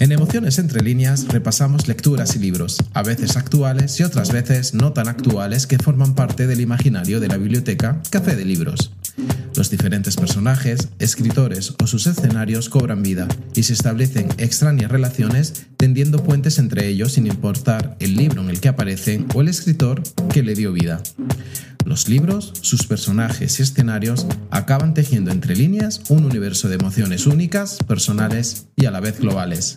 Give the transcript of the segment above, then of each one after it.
En Emociones entre líneas repasamos lecturas y libros, a veces actuales y otras veces no tan actuales que forman parte del imaginario de la biblioteca Café de Libros. Los diferentes personajes, escritores o sus escenarios cobran vida y se establecen extrañas relaciones tendiendo puentes entre ellos sin importar el libro en el que aparecen o el escritor que le dio vida. Los libros, sus personajes y escenarios acaban tejiendo entre líneas un universo de emociones únicas, personales y a la vez globales.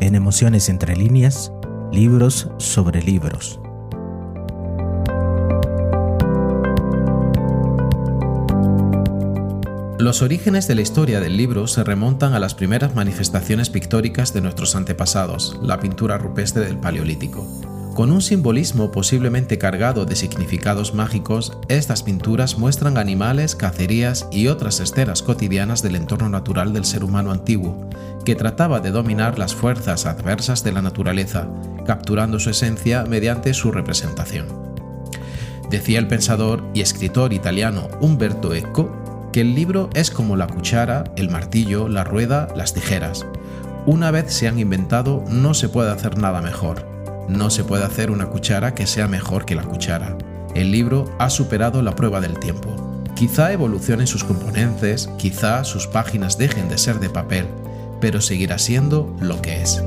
En Emociones entre líneas, libros sobre libros. Los orígenes de la historia del libro se remontan a las primeras manifestaciones pictóricas de nuestros antepasados, la pintura rupestre del Paleolítico. Con un simbolismo posiblemente cargado de significados mágicos, estas pinturas muestran animales, cacerías y otras escenas cotidianas del entorno natural del ser humano antiguo, que trataba de dominar las fuerzas adversas de la naturaleza, capturando su esencia mediante su representación. Decía el pensador y escritor italiano Umberto Eco que el libro es como la cuchara, el martillo, la rueda, las tijeras. Una vez se han inventado, no se puede hacer nada mejor. No se puede hacer una cuchara que sea mejor que la cuchara. El libro ha superado la prueba del tiempo. Quizá evolucionen sus componentes, quizá sus páginas dejen de ser de papel, pero seguirá siendo lo que es.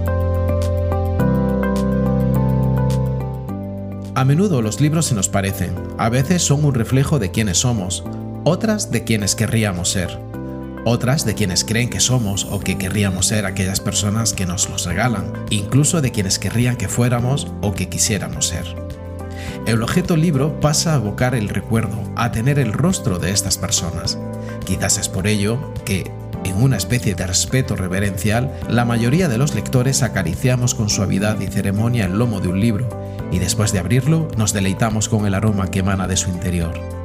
A menudo los libros se nos parecen, a veces son un reflejo de quiénes somos, otras de quienes querríamos ser, otras de quienes creen que somos o que querríamos ser aquellas personas que nos los regalan, incluso de quienes querrían que fuéramos o que quisiéramos ser. El objeto libro pasa a evocar el recuerdo, a tener el rostro de estas personas. Quizás es por ello que, en una especie de respeto reverencial, la mayoría de los lectores acariciamos con suavidad y ceremonia el lomo de un libro, y después de abrirlo nos deleitamos con el aroma que emana de su interior.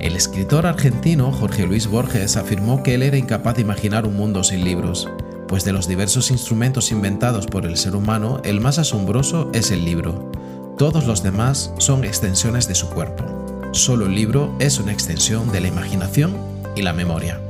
El escritor argentino Jorge Luis Borges afirmó que él era incapaz de imaginar un mundo sin libros, pues de los diversos instrumentos inventados por el ser humano, el más asombroso es el libro. Todos los demás son extensiones de su cuerpo. Solo el libro es una extensión de la imaginación y la memoria.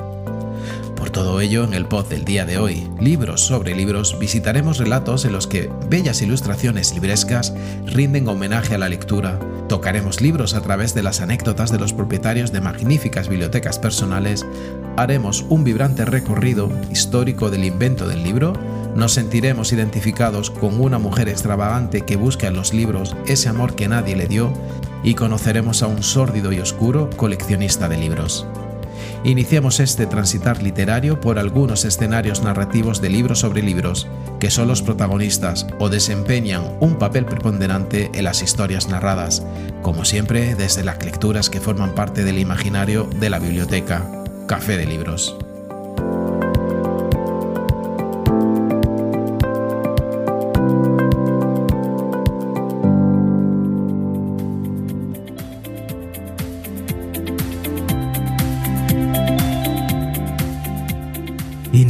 Por todo ello, en el pod del día de hoy, Libros sobre Libros, visitaremos relatos en los que bellas ilustraciones librescas rinden homenaje a la lectura, tocaremos libros a través de las anécdotas de los propietarios de magníficas bibliotecas personales, haremos un vibrante recorrido histórico del invento del libro, nos sentiremos identificados con una mujer extravagante que busca en los libros ese amor que nadie le dio. Y conoceremos a un sórdido y oscuro coleccionista de libros. Iniciamos este transitar literario por algunos escenarios narrativos de libros sobre libros, que son los protagonistas o desempeñan un papel preponderante en las historias narradas, como siempre desde las lecturas que forman parte del imaginario de la biblioteca, Café de Libros.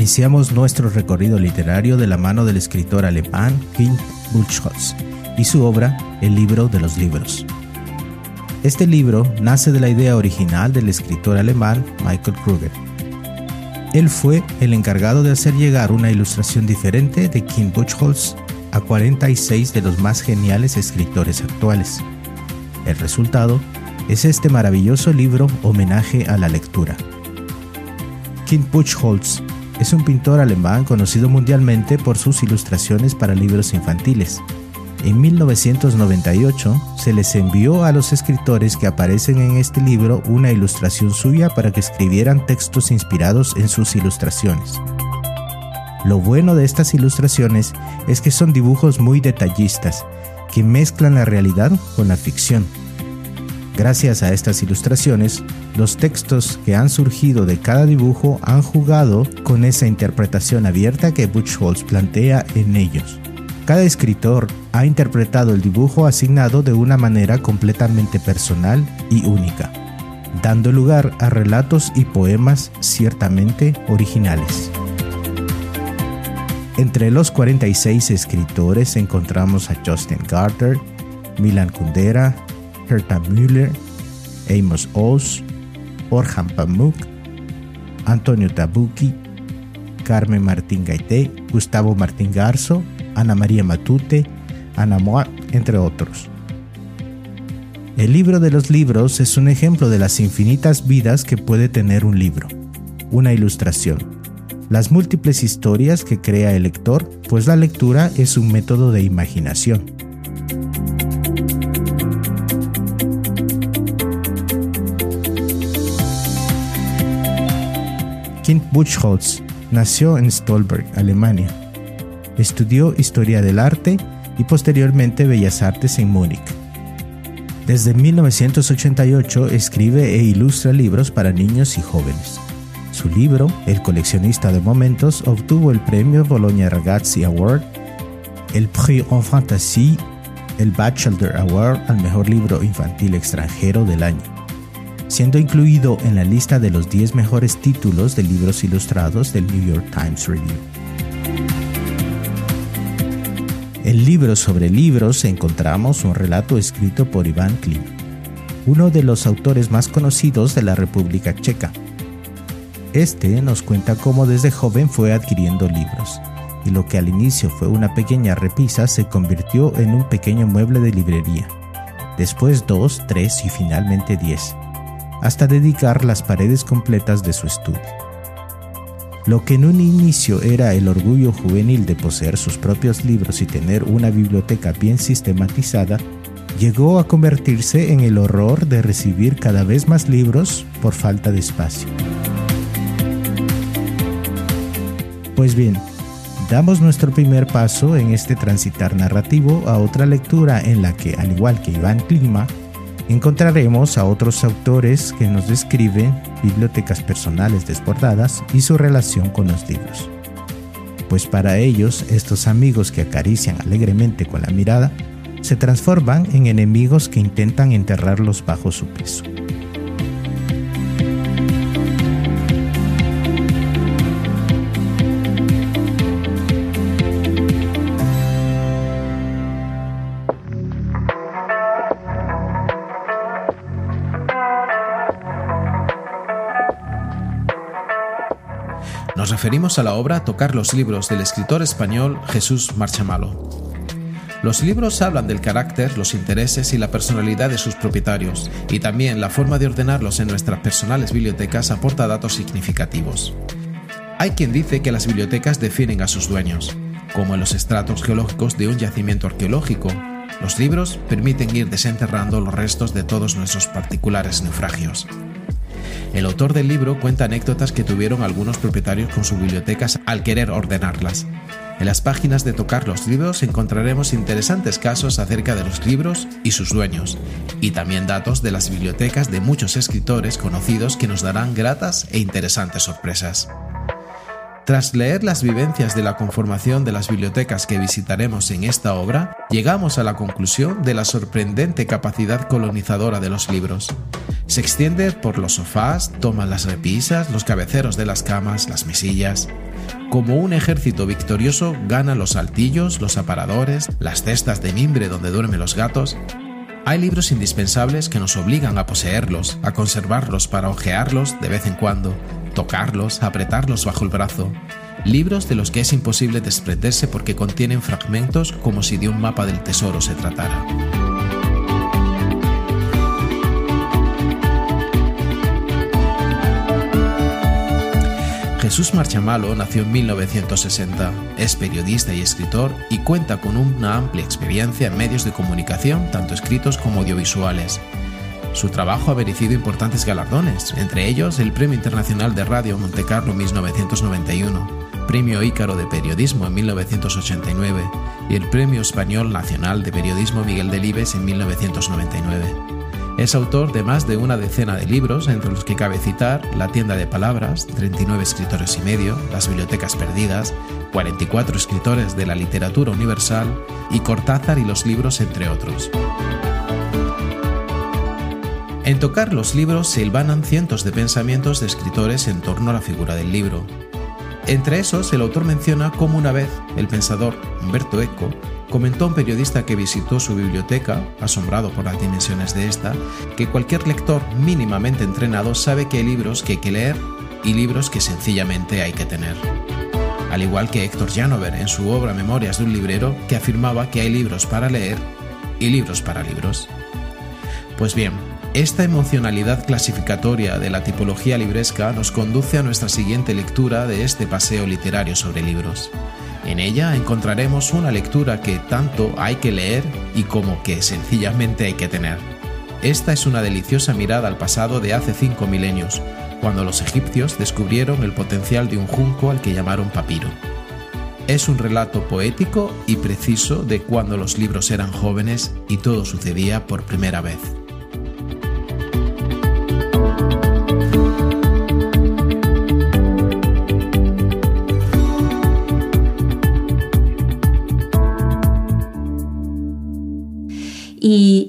Iniciamos nuestro recorrido literario de la mano del escritor alemán King Buchholz y su obra El libro de los libros. Este libro nace de la idea original del escritor alemán Michael Kruger. Él fue el encargado de hacer llegar una ilustración diferente de King Buchholz a 46 de los más geniales escritores actuales. El resultado es este maravilloso libro homenaje a la lectura. King Buchholz es un pintor alemán conocido mundialmente por sus ilustraciones para libros infantiles. En 1998 se les envió a los escritores que aparecen en este libro una ilustración suya para que escribieran textos inspirados en sus ilustraciones. Lo bueno de estas ilustraciones es que son dibujos muy detallistas, que mezclan la realidad con la ficción Gracias a estas ilustraciones, los textos que han surgido de cada dibujo han jugado con esa interpretación abierta que Buchholz plantea en ellos. Cada escritor ha interpretado el dibujo asignado de una manera completamente personal y única, dando lugar a relatos y poemas ciertamente originales. Entre los 46 escritores encontramos a Justin Carter, Milan Kundera, Herta Müller, Amos Oz, Orhan Pamuk, Antonio Tabucchi, Carmen Martín Gaité, Gustavo Martín Garzo, Ana María Matute, Ana Moat, entre otros. El libro de los libros es un ejemplo de las infinitas vidas que puede tener un libro. Una ilustración. Las múltiples historias que crea el lector, pues la lectura es un método de imaginación. Buchholz nació en Stolberg, Alemania. Estudió Historia del Arte y posteriormente Bellas Artes en Múnich. Desde 1988 escribe e ilustra libros para niños y jóvenes. Su libro, El coleccionista de momentos, obtuvo el premio Bologna Ragazzi Award, el Prix en Fantasy, el Batchelder Award al mejor libro infantil extranjero del año, siendo incluido en la lista de los 10 mejores títulos de libros ilustrados del New York Times Review. En Libros sobre Libros encontramos un relato escrito por Iván Klim, uno de los autores más conocidos de la República Checa. Este nos cuenta cómo desde joven fue adquiriendo libros, y lo que al inicio fue una pequeña repisa se convirtió en un pequeño mueble de librería, después dos, tres y finalmente diez, hasta dedicar las paredes completas de su estudio. Lo que en un inicio era el orgullo juvenil de poseer sus propios libros y tener una biblioteca bien sistematizada, llegó a convertirse en el horror de recibir cada vez más libros por falta de espacio. Pues bien, damos nuestro primer paso en este transitar narrativo a otra lectura en la que, al igual que Iván Klima, encontraremos a otros autores que nos describen bibliotecas personales desbordadas y su relación con los libros. Pues para ellos, estos amigos que acarician alegremente con la mirada, se transforman en enemigos que intentan enterrarlos bajo su peso. Referimos a la obra Tocar los libros del escritor español Jesús Marchamalo. Los libros hablan del carácter, los intereses y la personalidad de sus propietarios, y también la forma de ordenarlos en nuestras personales bibliotecas aporta datos significativos. Hay quien dice que las bibliotecas definen a sus dueños, como en los estratos geológicos de un yacimiento arqueológico. Los libros permiten ir desenterrando los restos de todos nuestros particulares naufragios. El autor del libro cuenta anécdotas que tuvieron algunos propietarios con sus bibliotecas al querer ordenarlas. En las páginas de Tocar los libros encontraremos interesantes casos acerca de los libros y sus dueños, y también datos de las bibliotecas de muchos escritores conocidos que nos darán gratas e interesantes sorpresas. Tras leer las vivencias de la conformación de las bibliotecas que visitaremos en esta obra, llegamos a la conclusión de la sorprendente capacidad colonizadora de los libros. Se extiende por los sofás, toma las repisas, los cabeceros de las camas, las mesillas. Como un ejército victorioso gana los saltillos, los aparadores, las cestas de mimbre donde duermen los gatos. Hay libros indispensables que nos obligan a poseerlos, a conservarlos para hojearlos de vez en cuando, tocarlos, apretarlos bajo el brazo. Libros de los que es imposible desprenderse porque contienen fragmentos como si de un mapa del tesoro se tratara. Jesús Marchamalo nació en 1960, es periodista y escritor y cuenta con una amplia experiencia en medios de comunicación, tanto escritos como audiovisuales. Su trabajo ha merecido importantes galardones, entre ellos el Premio Internacional de Radio Montecarlo 1991, Premio Ícaro de Periodismo en 1989 y el Premio Español Nacional de Periodismo Miguel Delibes en 1999. Es autor de más de una decena de libros, entre los que cabe citar La tienda de palabras, 39 escritores y medio, Las bibliotecas perdidas, 44 escritores de la literatura universal y Cortázar y los libros, entre otros. En tocar los libros se hilvanan cientos de pensamientos de escritores en torno a la figura del libro. Entre esos, el autor menciona cómo una vez el pensador Humberto Eco comentó a un periodista que visitó su biblioteca, asombrado por las dimensiones de esta, que cualquier lector mínimamente entrenado sabe que hay libros que hay que leer y libros que sencillamente hay que tener. Al igual que Héctor Janover en su obra Memorias de un librero, que afirmaba que hay libros para leer y libros para libros. Pues bien, esta emocionalidad clasificatoria de la tipología libresca nos conduce a nuestra siguiente lectura de este paseo literario sobre libros. En ella encontraremos una lectura que tanto hay que leer y como que sencillamente hay que tener. Esta es una deliciosa mirada al pasado de hace cinco milenios, cuando los egipcios descubrieron el potencial de un junco al que llamaron papiro. Es un relato poético y preciso de cuando los libros eran jóvenes y todo sucedía por primera vez.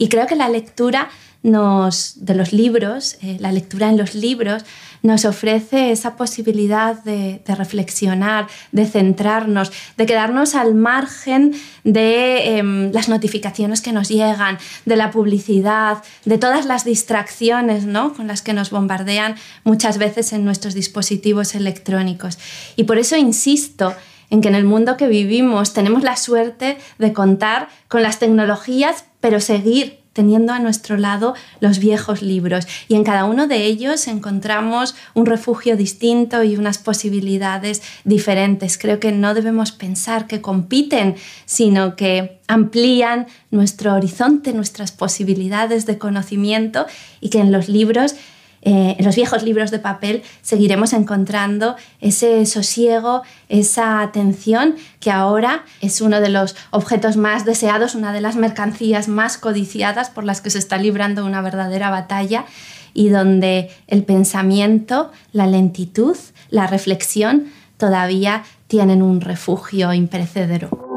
Creo que la lectura nos, de los libros, eh, la lectura en los libros, nos ofrece esa posibilidad de, reflexionar, de centrarnos, de quedarnos al margen de em, las notificaciones que nos llegan, de la publicidad, de todas las distracciones ¿no? con las que nos bombardean muchas veces en nuestros dispositivos electrónicos. Y por eso insisto en que en el mundo que vivimos tenemos la suerte de contar con las tecnologías pero seguir teniendo a nuestro lado los viejos libros y en cada uno de ellos encontramos un refugio distinto y unas posibilidades diferentes. Creo que no debemos pensar que compiten, sino que amplían nuestro horizonte, nuestras posibilidades de conocimiento y que en los libros eh, en los viejos libros de papel seguiremos encontrando ese sosiego, esa atención que ahora es uno de los objetos más deseados, una de las mercancías más codiciadas por las que se está librando una verdadera batalla y donde el pensamiento, la lentitud, la reflexión todavía tienen un refugio imperecedero.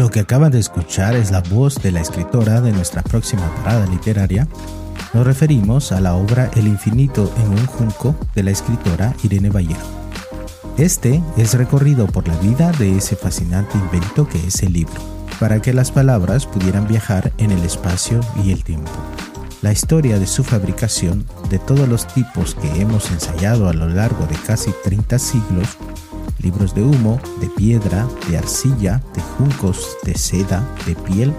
Lo que acaba de escuchar es la voz de la escritora de nuestra próxima parada literaria. Nos referimos a la obra El infinito en un junco de la escritora Irene Vallejo. Este es recorrido por la vida de ese fascinante invento que es el libro, para que las palabras pudieran viajar en el espacio y el tiempo. La historia de su fabricación, de todos los tipos que hemos ensayado a lo largo de casi 30 siglos, libros de humo, de piedra, de arcilla, de juncos, de seda, de piel,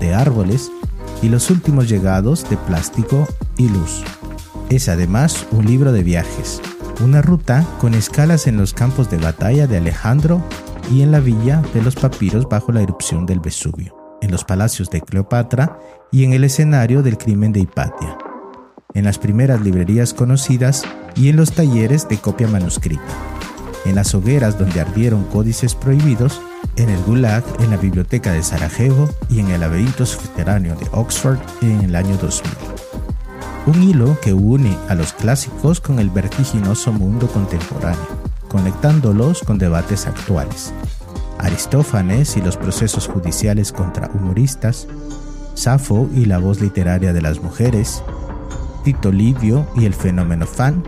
de árboles y los últimos llegados de plástico y luz. Es además un libro de viajes, una ruta con escalas en los campos de batalla de Alejandro y en la villa de los papiros bajo la erupción del Vesubio, en los palacios de Cleopatra y en el escenario del crimen de Hipatia, en las primeras librerías conocidas y en los talleres de copia manuscrita en las hogueras donde ardieron códices prohibidos, en el Gulag, en la biblioteca de Sarajevo y en el laberinto subterráneo de Oxford en el año 2000. Un hilo que une a los clásicos con el vertiginoso mundo contemporáneo, conectándolos con debates actuales. Aristófanes y los procesos judiciales contra humoristas, Safo y la voz literaria de las mujeres, Tito Livio y el fenómeno fan,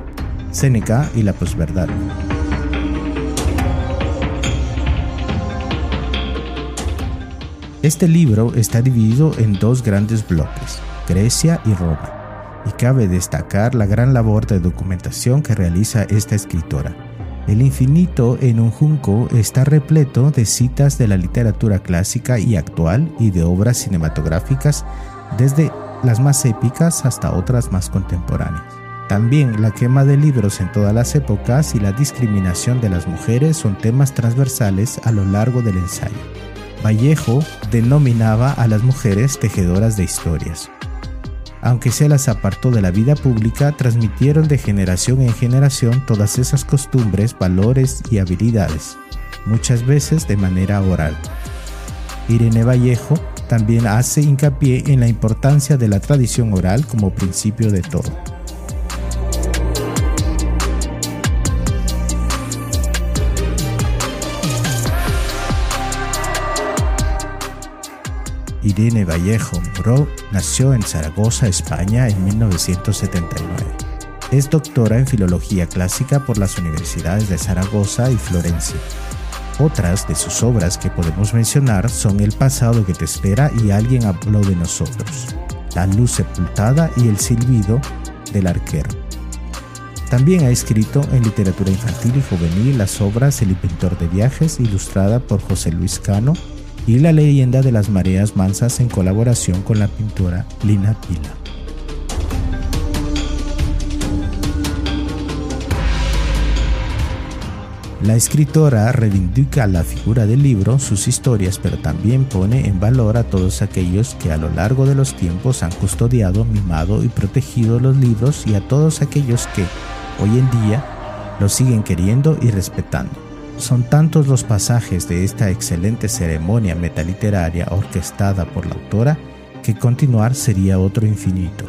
Séneca y la posverdad. Este libro está dividido en dos grandes bloques, Grecia y Roma, y cabe destacar la gran labor de documentación que realiza esta escritora. El infinito en un junco está repleto de citas de la literatura clásica y actual y de obras cinematográficas, desde las más épicas hasta otras más contemporáneas. También la quema de libros en todas las épocas y la discriminación de las mujeres son temas transversales a lo largo del ensayo. Vallejo denominaba a las mujeres tejedoras de historias. Aunque se las apartó de la vida pública, transmitieron de generación en generación todas esas costumbres, valores y habilidades, muchas veces de manera oral. Irene Vallejo también hace hincapié en la importancia de la tradición oral como principio de todo. Irene Vallejo Muro nació en Zaragoza, España, en 1979. Es doctora en Filología Clásica por las universidades de Zaragoza y Florencia. Otras de sus obras que podemos mencionar son El pasado que te espera y Alguien habló de nosotros, La luz sepultada y El silbido del arquero. También ha escrito en literatura infantil y juvenil las obras El inventor de viajes, ilustrada por José Luis Cano, y La leyenda de las mareas mansas en colaboración con la pintora Lina Pila. La escritora reivindica la figura del libro, sus historias, pero también pone en valor a todos aquellos que a lo largo de los tiempos han custodiado, mimado y protegido los libros y a todos aquellos que, hoy en día, los siguen queriendo y respetando. Son tantos los pasajes de esta excelente ceremonia metaliteraria orquestada por la autora que continuar sería otro infinito.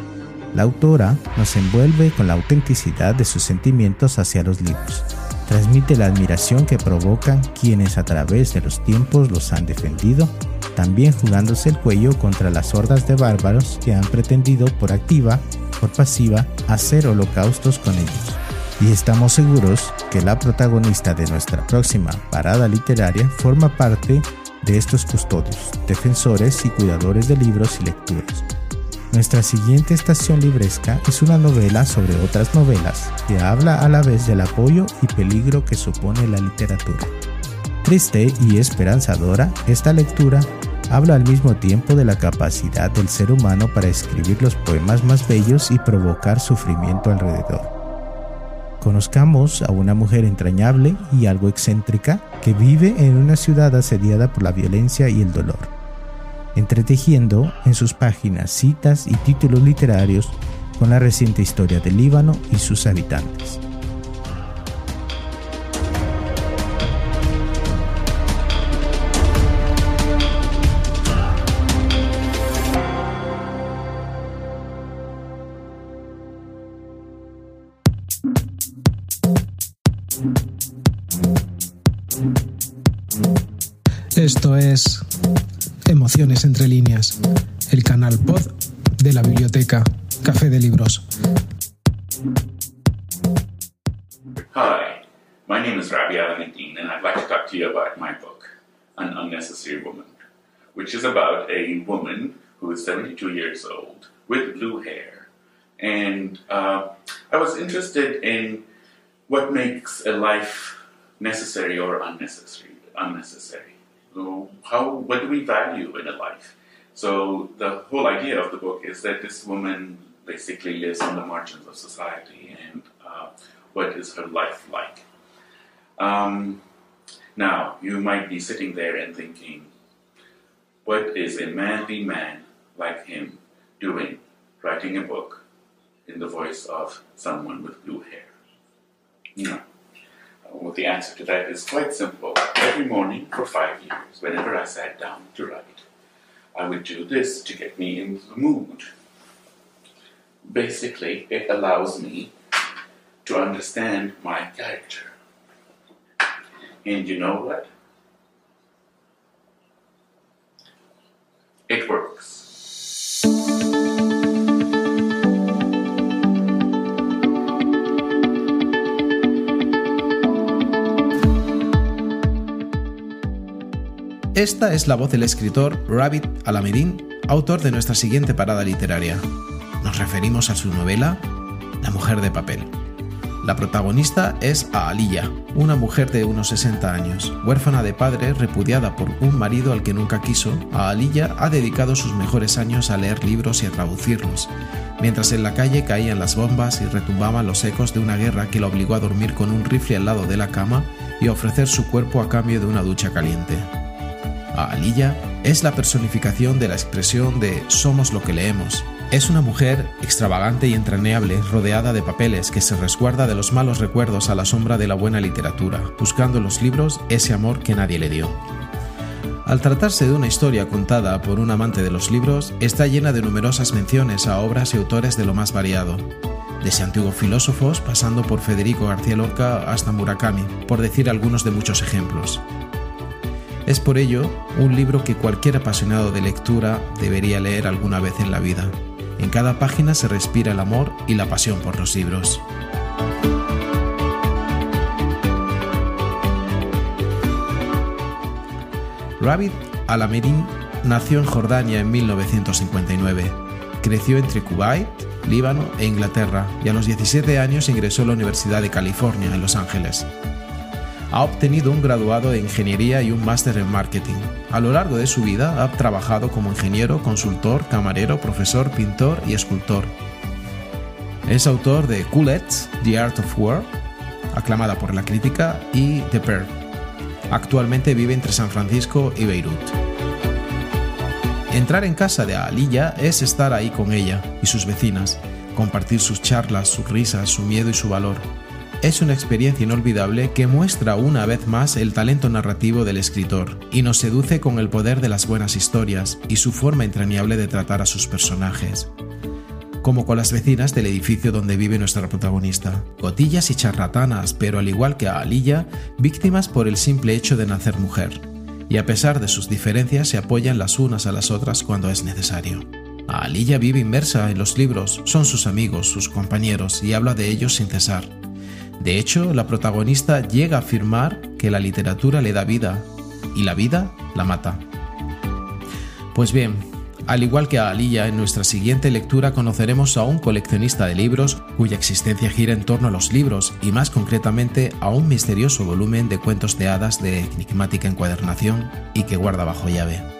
La autora nos envuelve con la autenticidad de sus sentimientos hacia los libros transmite la admiración que provocan quienes a través de los tiempos los han defendido, también jugándose el cuello contra las hordas de bárbaros que han pretendido por activa, por pasiva, hacer holocaustos con ellos. Y estamos seguros que la protagonista de nuestra próxima parada literaria forma parte de estos custodios, defensores y cuidadores de libros y lecturas nuestra siguiente estación libresca es una novela sobre otras novelas que habla a la vez del apoyo y peligro que supone la literatura. Triste y esperanzadora, esta lectura habla al mismo tiempo de la capacidad del ser humano para escribir los poemas más bellos y provocar sufrimiento alrededor. Conozcamos a una mujer entrañable y algo excéntrica que vive en una ciudad asediada por la violencia y el dolor entretejiendo en sus páginas citas y títulos literarios con la reciente historia del Líbano y sus habitantes. Es Emociones entre líneas, el canal pod de la biblioteca Café de Libros. Hi, my name is Rabbi Alameddin, and I'd like to talk to you about my book, An Unnecessary Woman, which is about a woman who is 72 years old with blue hair. And uh, I was interested in what makes a life necessary or unnecessary. Unnecessary. How what do we value in a life? So the whole idea of the book is that this woman basically lives on the margins of society, and uh, what is her life like? Um, now you might be sitting there and thinking, what is a manly man like him doing, writing a book in the voice of someone with blue hair? No. Well, the answer to that is quite simple. Every morning for five years, whenever I sat down to write, I would do this to get me into the mood. Basically, it allows me to understand my character. And you know what? It works. Esta es la voz del escritor Rabbit Alamedin, autor de nuestra siguiente parada literaria. Nos referimos a su novela La mujer de papel. La protagonista es Aaliyah, una mujer de unos 60 años, huérfana de padre, repudiada por un marido al que nunca quiso. Aaliyah ha dedicado sus mejores años a leer libros y a traducirlos, mientras en la calle caían las bombas y retumbaban los ecos de una guerra que la obligó a dormir con un rifle al lado de la cama y a ofrecer su cuerpo a cambio de una ducha caliente. Aliyah es la personificación de la expresión de somos lo que leemos. Es una mujer extravagante y entrañable, rodeada de papeles, que se resguarda de los malos recuerdos a la sombra de la buena literatura, buscando en los libros ese amor que nadie le dio. Al tratarse de una historia contada por un amante de los libros, está llena de numerosas menciones a obras y autores de lo más variado, desde antiguos filósofos pasando por Federico García Lorca hasta Murakami, por decir algunos de muchos ejemplos. Es por ello un libro que cualquier apasionado de lectura debería leer alguna vez en la vida. En cada página se respira el amor y la pasión por los libros. Rabbit Alameddin nació en Jordania en 1959. Creció entre Kuwait, Líbano e Inglaterra y a los 17 años ingresó a la Universidad de California en Los Ángeles. Ha obtenido un graduado de ingeniería y un máster en marketing. A lo largo de su vida ha trabajado como ingeniero, consultor, camarero, profesor, pintor y escultor. Es autor de Coolets, The Art of War, aclamada por la crítica, y The Pearl. Actualmente vive entre San Francisco y Beirut. Entrar en casa de Aliyah es estar ahí con ella y sus vecinas, compartir sus charlas, sus risas, su miedo y su valor es una experiencia inolvidable que muestra una vez más el talento narrativo del escritor y nos seduce con el poder de las buenas historias y su forma entrañable de tratar a sus personajes. Como con las vecinas del edificio donde vive nuestra protagonista, cotillas y charlatanas, pero al igual que a Alilla, víctimas por el simple hecho de nacer mujer, y a pesar de sus diferencias se apoyan las unas a las otras cuando es necesario. Alilla vive inmersa en los libros, son sus amigos, sus compañeros y habla de ellos sin cesar de hecho, la protagonista llega a afirmar que la literatura le da vida y la vida la mata. Pues bien, al igual que a Aliyah, en nuestra siguiente lectura conoceremos a un coleccionista de libros cuya existencia gira en torno a los libros y más concretamente a un misterioso volumen de cuentos de hadas de enigmática encuadernación y que guarda bajo llave.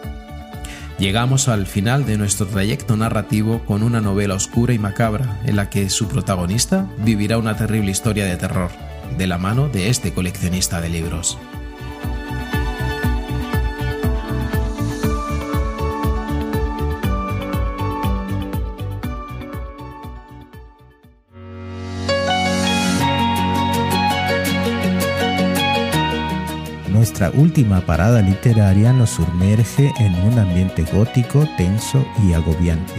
Llegamos al final de nuestro trayecto narrativo con una novela oscura y macabra en la que su protagonista vivirá una terrible historia de terror, de la mano de este coleccionista de libros. Nuestra última parada literaria nos sumerge en un ambiente gótico, tenso y agobiante,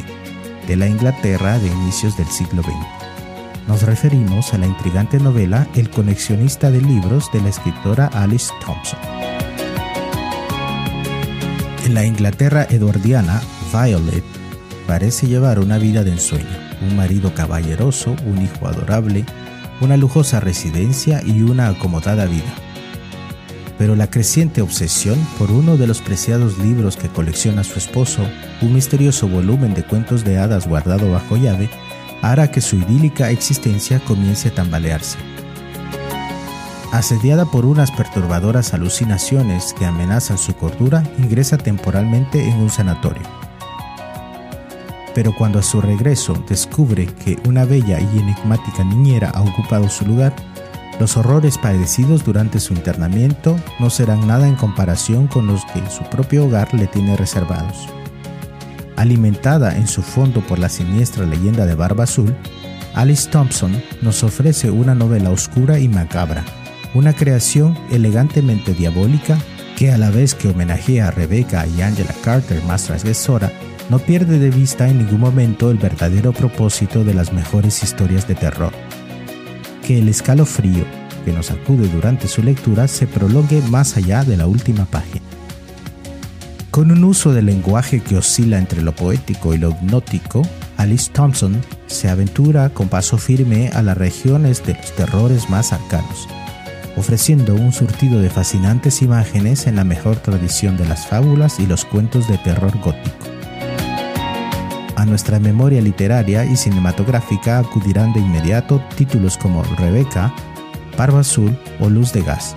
de la Inglaterra de inicios del siglo XX. Nos referimos a la intrigante novela El coleccionista de libros de la escritora Alice Thompson. En la Inglaterra eduardiana, Violet parece llevar una vida de ensueño, un marido caballeroso, un hijo adorable, una lujosa residencia y una acomodada vida pero la creciente obsesión por uno de los preciados libros que colecciona su esposo, un misterioso volumen de cuentos de hadas guardado bajo llave, hará que su idílica existencia comience a tambalearse. Asediada por unas perturbadoras alucinaciones que amenazan su cordura, ingresa temporalmente en un sanatorio. Pero cuando a su regreso descubre que una bella y enigmática niñera ha ocupado su lugar, los horrores padecidos durante su internamiento no serán nada en comparación con los que su propio hogar le tiene reservados. Alimentada en su fondo por la siniestra leyenda de Barba Azul, Alice Thompson nos ofrece una novela oscura y macabra, una creación elegantemente diabólica que a la vez que homenajea a Rebecca y Angela Carter más transgresora, no pierde de vista en ningún momento el verdadero propósito de las mejores historias de terror que el escalofrío que nos acude durante su lectura se prolongue más allá de la última página. Con un uso del lenguaje que oscila entre lo poético y lo hipnótico, Alice Thompson se aventura con paso firme a las regiones de los terrores más arcanos, ofreciendo un surtido de fascinantes imágenes en la mejor tradición de las fábulas y los cuentos de terror gótico nuestra memoria literaria y cinematográfica acudirán de inmediato títulos como Rebeca, Barba Azul o Luz de Gas,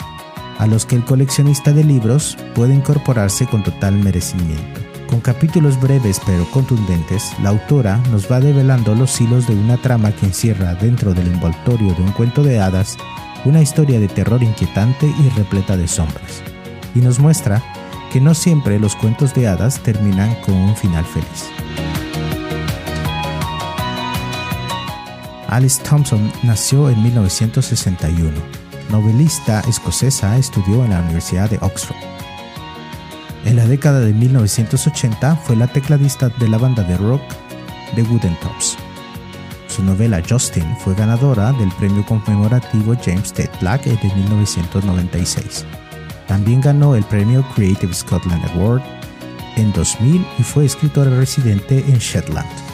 a los que el coleccionista de libros puede incorporarse con total merecimiento. Con capítulos breves pero contundentes, la autora nos va develando los hilos de una trama que encierra dentro del envoltorio de un cuento de hadas una historia de terror inquietante y repleta de sombras, y nos muestra que no siempre los cuentos de hadas terminan con un final feliz. Alice Thompson nació en 1961. Novelista escocesa, estudió en la Universidad de Oxford. En la década de 1980 fue la tecladista de la banda de rock The Wooden Tops. Su novela Justin fue ganadora del premio conmemorativo James Ted Black de 1996. También ganó el premio Creative Scotland Award en 2000 y fue escritora residente en Shetland.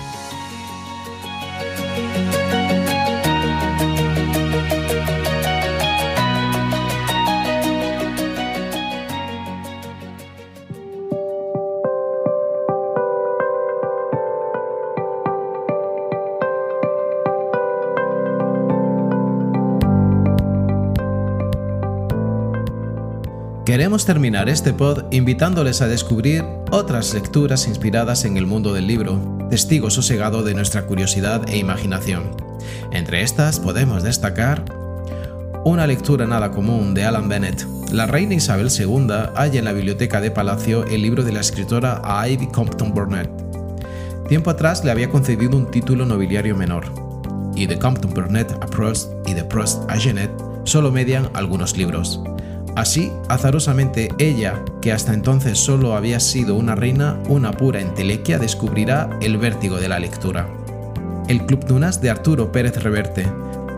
Queremos terminar este pod invitándoles a descubrir otras lecturas inspiradas en el mundo del libro, testigo sosegado de nuestra curiosidad e imaginación. Entre estas podemos destacar una lectura nada común de Alan Bennett. La reina Isabel II halla en la biblioteca de Palacio el libro de la escritora Ivy Compton Burnett. Tiempo atrás le había concedido un título nobiliario menor, y de Compton Burnett a Proust y de Proust a Genet solo median algunos libros. Así, azarosamente, ella, que hasta entonces solo había sido una reina, una pura entelequia, descubrirá el vértigo de la lectura. El Club Dunas de Arturo Pérez Reverte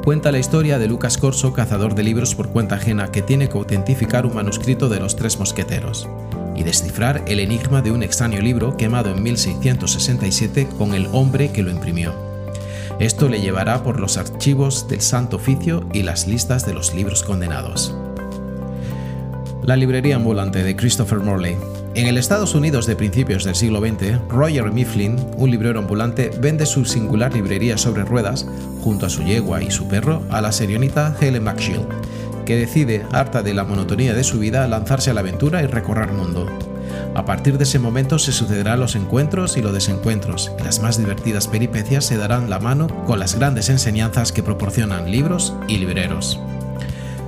cuenta la historia de Lucas Corso, cazador de libros por cuenta ajena, que tiene que autentificar un manuscrito de los Tres Mosqueteros y descifrar el enigma de un extraño libro quemado en 1667 con el hombre que lo imprimió. Esto le llevará por los archivos del Santo Oficio y las listas de los libros condenados. La librería ambulante de Christopher Morley. En el Estados Unidos de principios del siglo XX, Roger Mifflin, un librero ambulante, vende su singular librería sobre ruedas, junto a su yegua y su perro, a la serionita Helen McShield, que decide, harta de la monotonía de su vida, lanzarse a la aventura y recorrer el mundo. A partir de ese momento se sucederán los encuentros y los desencuentros, y las más divertidas peripecias se darán la mano con las grandes enseñanzas que proporcionan libros y libreros.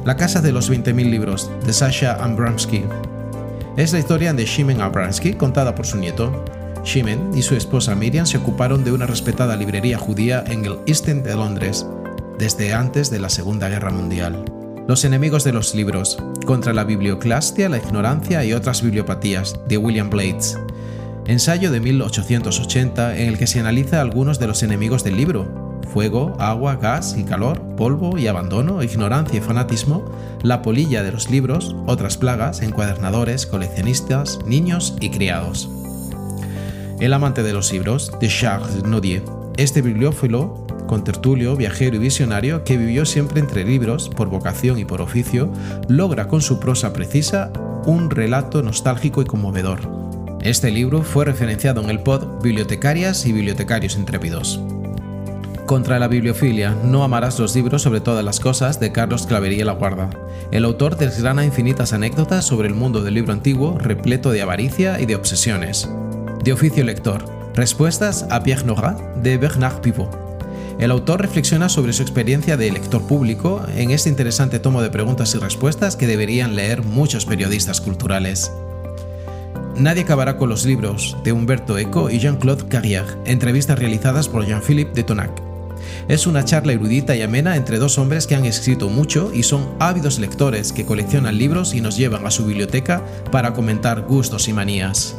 La Casa de los 20.000 Libros, de Sasha Abramsky. Es la historia de Shimen Abramsky contada por su nieto. Shimen y su esposa Miriam se ocuparon de una respetada librería judía en el East End de Londres, desde antes de la Segunda Guerra Mundial. Los enemigos de los libros, contra la biblioclastia, la ignorancia y otras bibliopatías, de William Blades. Ensayo de 1880 en el que se analiza algunos de los enemigos del libro, fuego, agua, gas y calor, polvo y abandono, ignorancia y fanatismo, la polilla de los libros, otras plagas, encuadernadores, coleccionistas, niños y criados. El amante de los libros, de Charles Nodier, este bibliófilo, contertulio, viajero y visionario que vivió siempre entre libros, por vocación y por oficio, logra con su prosa precisa un relato nostálgico y conmovedor. Este libro fue referenciado en el pod Bibliotecarias y Bibliotecarios Intrépidos. Contra la bibliofilia, no amarás los libros sobre todas las cosas de Carlos Clavería La Guarda. El autor desgrana infinitas anécdotas sobre el mundo del libro antiguo, repleto de avaricia y de obsesiones. De oficio lector, respuestas a Pierre Nora de Bernard Pivot. El autor reflexiona sobre su experiencia de lector público en este interesante tomo de preguntas y respuestas que deberían leer muchos periodistas culturales. Nadie acabará con los libros de Humberto Eco y Jean-Claude Carrière, entrevistas realizadas por Jean-Philippe de Tonac. Es una charla erudita y amena entre dos hombres que han escrito mucho y son ávidos lectores que coleccionan libros y nos llevan a su biblioteca para comentar gustos y manías.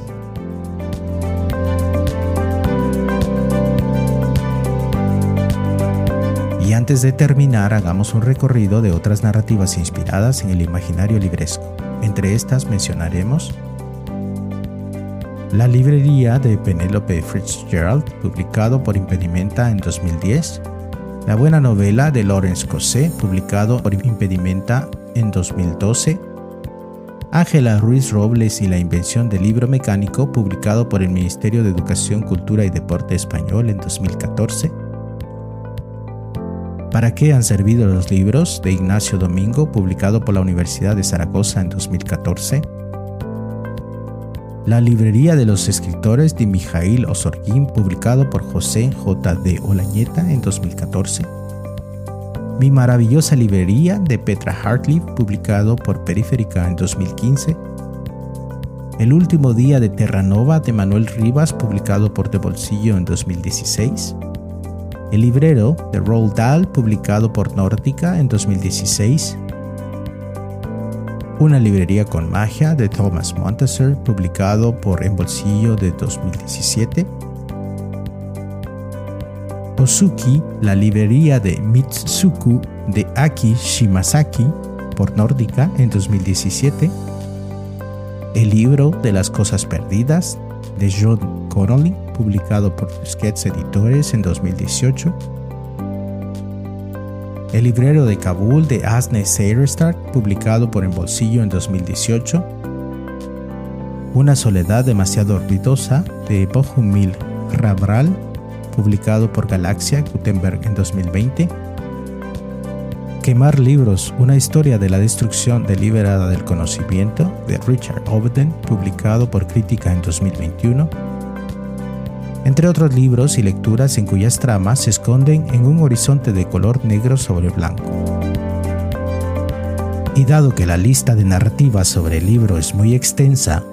Y antes de terminar, hagamos un recorrido de otras narrativas inspiradas en el imaginario libresco. Entre estas mencionaremos La librería de Penelope Fitzgerald, publicado por Impedimenta en 2010, la buena novela de Lawrence Cosset, publicado por Impedimenta en 2012. Ángela Ruiz Robles y la invención del libro mecánico, publicado por el Ministerio de Educación, Cultura y Deporte Español en 2014. ¿Para qué han servido los libros? de Ignacio Domingo, publicado por la Universidad de Zaragoza en 2014. La librería de los escritores de Mijail Osorguín, publicado por José J. de Olañeta en 2014. Mi maravillosa librería de Petra Hartley, publicado por Periférica en 2015. El último día de Terranova de Manuel Rivas, publicado por De Bolsillo en 2016. El librero de Roald Dahl, publicado por Nórdica en 2016. Una librería con magia de Thomas Montessor, publicado por En Bolsillo de 2017. Osuki, la librería de Mitsuku de Aki Shimasaki por Nórdica en 2017. El libro de las cosas perdidas de John Connolly, publicado por Tusquets Editores en 2018. El librero de Kabul de Asne Seirestar, publicado por En Bolsillo en 2018. Una soledad demasiado ruidosa de Bohumil Rabral, publicado por Galaxia Gutenberg en 2020. Quemar libros, una historia de la destrucción deliberada del conocimiento de Richard Obden, publicado por Crítica en 2021 entre otros libros y lecturas en cuyas tramas se esconden en un horizonte de color negro sobre blanco. Y dado que la lista de narrativas sobre el libro es muy extensa,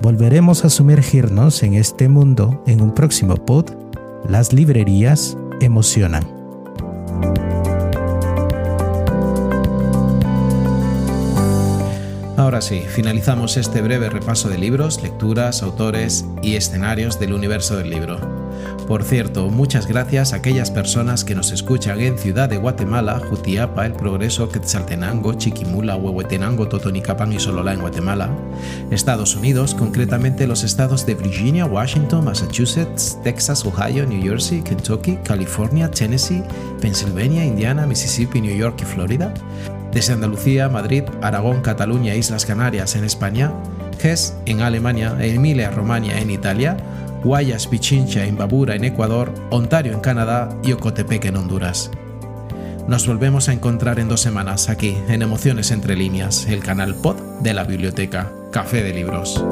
volveremos a sumergirnos en este mundo en un próximo pod. Las librerías emocionan. Ahora sí, finalizamos este breve repaso de libros, lecturas, autores y escenarios del universo del libro. Por cierto, muchas gracias a aquellas personas que nos escuchan en Ciudad de Guatemala, Jutiapa, El Progreso, Quetzaltenango, Chiquimula, Huehuetenango, Totonicapán y Sololá en Guatemala. Estados Unidos, concretamente los estados de Virginia, Washington, Massachusetts, Texas, Ohio, New Jersey, Kentucky, California, Tennessee, Pennsylvania, Indiana, Mississippi, New York y Florida desde Andalucía, Madrid, Aragón, Cataluña e Islas Canarias en España, Hesse en Alemania, Emilia-Romagna en Italia, Guayas, Pichincha en Babura en Ecuador, Ontario en Canadá y Ocotepec en Honduras. Nos volvemos a encontrar en dos semanas aquí en Emociones entre líneas, el canal pod de la biblioteca Café de Libros.